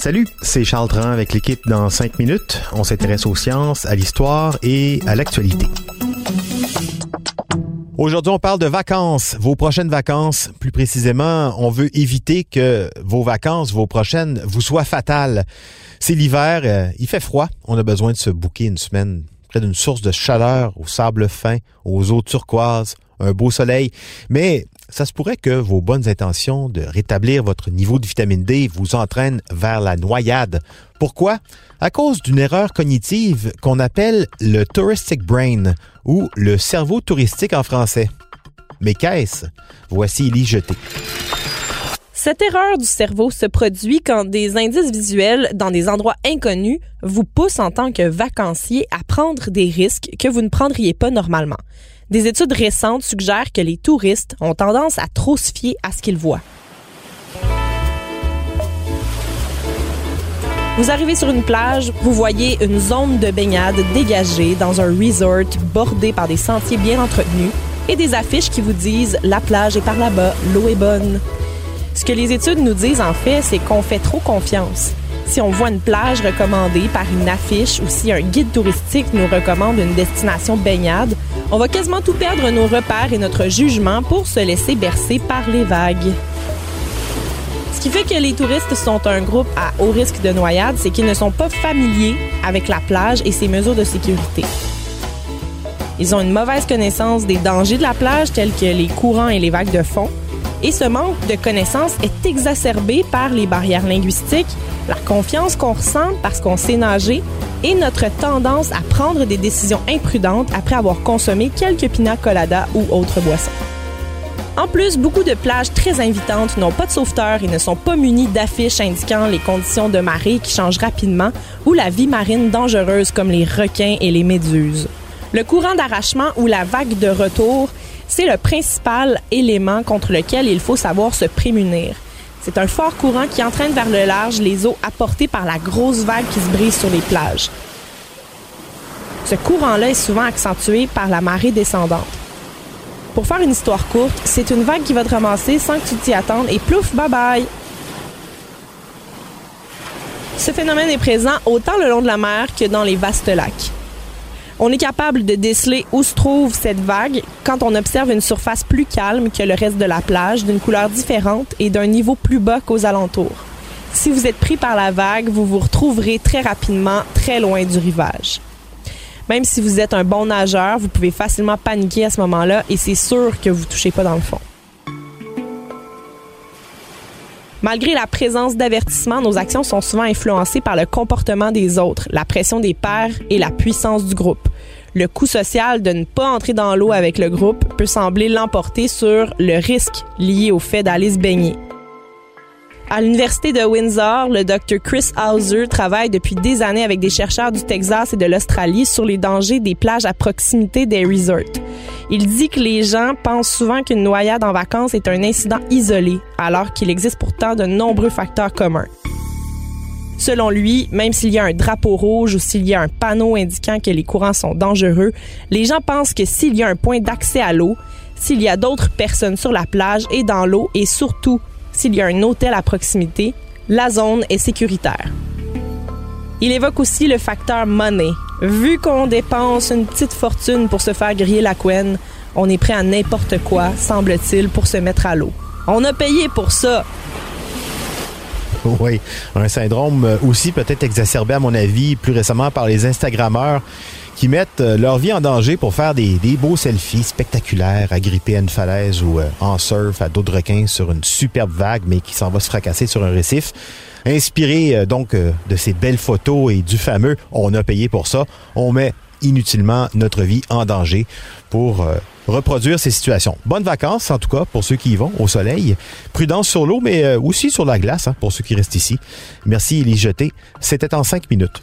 Salut, c'est Charles Dran avec l'équipe dans 5 minutes. On s'intéresse aux sciences, à l'histoire et à l'actualité. Aujourd'hui, on parle de vacances, vos prochaines vacances. Plus précisément, on veut éviter que vos vacances, vos prochaines, vous soient fatales. C'est l'hiver, euh, il fait froid. On a besoin de se bouquer une semaine près d'une source de chaleur, au sable fin, aux eaux turquoises, un beau soleil. Mais ça se pourrait que vos bonnes intentions de rétablir votre niveau de vitamine D vous entraînent vers la noyade. Pourquoi? À cause d'une erreur cognitive qu'on appelle le touristic brain ou le cerveau touristique en français. Mais qu'est-ce? Voici Élie Jeté. Cette erreur du cerveau se produit quand des indices visuels dans des endroits inconnus vous poussent en tant que vacancier à prendre des risques que vous ne prendriez pas normalement. Des études récentes suggèrent que les touristes ont tendance à trop se fier à ce qu'ils voient. Vous arrivez sur une plage, vous voyez une zone de baignade dégagée dans un resort bordé par des sentiers bien entretenus et des affiches qui vous disent la plage est par là-bas, l'eau est bonne. Ce que les études nous disent en fait, c'est qu'on fait trop confiance. Si on voit une plage recommandée par une affiche ou si un guide touristique nous recommande une destination baignade, on va quasiment tout perdre nos repères et notre jugement pour se laisser bercer par les vagues. Ce qui fait que les touristes sont un groupe à haut risque de noyade, c'est qu'ils ne sont pas familiers avec la plage et ses mesures de sécurité. Ils ont une mauvaise connaissance des dangers de la plage tels que les courants et les vagues de fond. Et ce manque de connaissance est exacerbé par les barrières linguistiques, la confiance qu'on ressent parce qu'on sait nager et notre tendance à prendre des décisions imprudentes après avoir consommé quelques pina coladas ou autres boissons. En plus, beaucoup de plages très invitantes n'ont pas de sauveteurs et ne sont pas munies d'affiches indiquant les conditions de marée qui changent rapidement ou la vie marine dangereuse comme les requins et les méduses. Le courant d'arrachement ou la vague de retour, c'est le principal élément contre lequel il faut savoir se prémunir. C'est un fort courant qui entraîne vers le large les eaux apportées par la grosse vague qui se brise sur les plages. Ce courant-là est souvent accentué par la marée descendante. Pour faire une histoire courte, c'est une vague qui va te ramasser sans que tu t'y attendes et plouf, bye bye. Ce phénomène est présent autant le long de la mer que dans les vastes lacs. On est capable de déceler où se trouve cette vague quand on observe une surface plus calme que le reste de la plage, d'une couleur différente et d'un niveau plus bas qu'aux alentours. Si vous êtes pris par la vague, vous vous retrouverez très rapidement très loin du rivage. Même si vous êtes un bon nageur, vous pouvez facilement paniquer à ce moment-là et c'est sûr que vous touchez pas dans le fond. Malgré la présence d'avertissements, nos actions sont souvent influencées par le comportement des autres, la pression des pairs et la puissance du groupe. Le coût social de ne pas entrer dans l'eau avec le groupe peut sembler l'emporter sur le risque lié au fait d'aller se baigner. À l'Université de Windsor, le Dr. Chris Hauser travaille depuis des années avec des chercheurs du Texas et de l'Australie sur les dangers des plages à proximité des resorts. Il dit que les gens pensent souvent qu'une noyade en vacances est un incident isolé, alors qu'il existe pourtant de nombreux facteurs communs. Selon lui, même s'il y a un drapeau rouge ou s'il y a un panneau indiquant que les courants sont dangereux, les gens pensent que s'il y a un point d'accès à l'eau, s'il y a d'autres personnes sur la plage et dans l'eau et surtout s'il y a un hôtel à proximité, la zone est sécuritaire. Il évoque aussi le facteur money. Vu qu'on dépense une petite fortune pour se faire griller la couenne, on est prêt à n'importe quoi, semble-t-il, pour se mettre à l'eau. On a payé pour ça. Oui, un syndrome aussi peut-être exacerbé à mon avis plus récemment par les Instagrammeurs qui mettent euh, leur vie en danger pour faire des, beaux selfies spectaculaires, agrippés à une falaise ou euh, en surf à d'autres requins sur une superbe vague, mais qui s'en va se fracasser sur un récif. Inspiré euh, donc de ces belles photos et du fameux on a payé pour ça, on met inutilement notre vie en danger pour reproduire ces situations. Bonnes vacances, en tout cas, pour ceux qui y vont au soleil. Prudence sur l'eau, mais aussi sur la glace, hein, pour ceux qui restent ici. Merci, Élie Jeté. C'était en cinq minutes.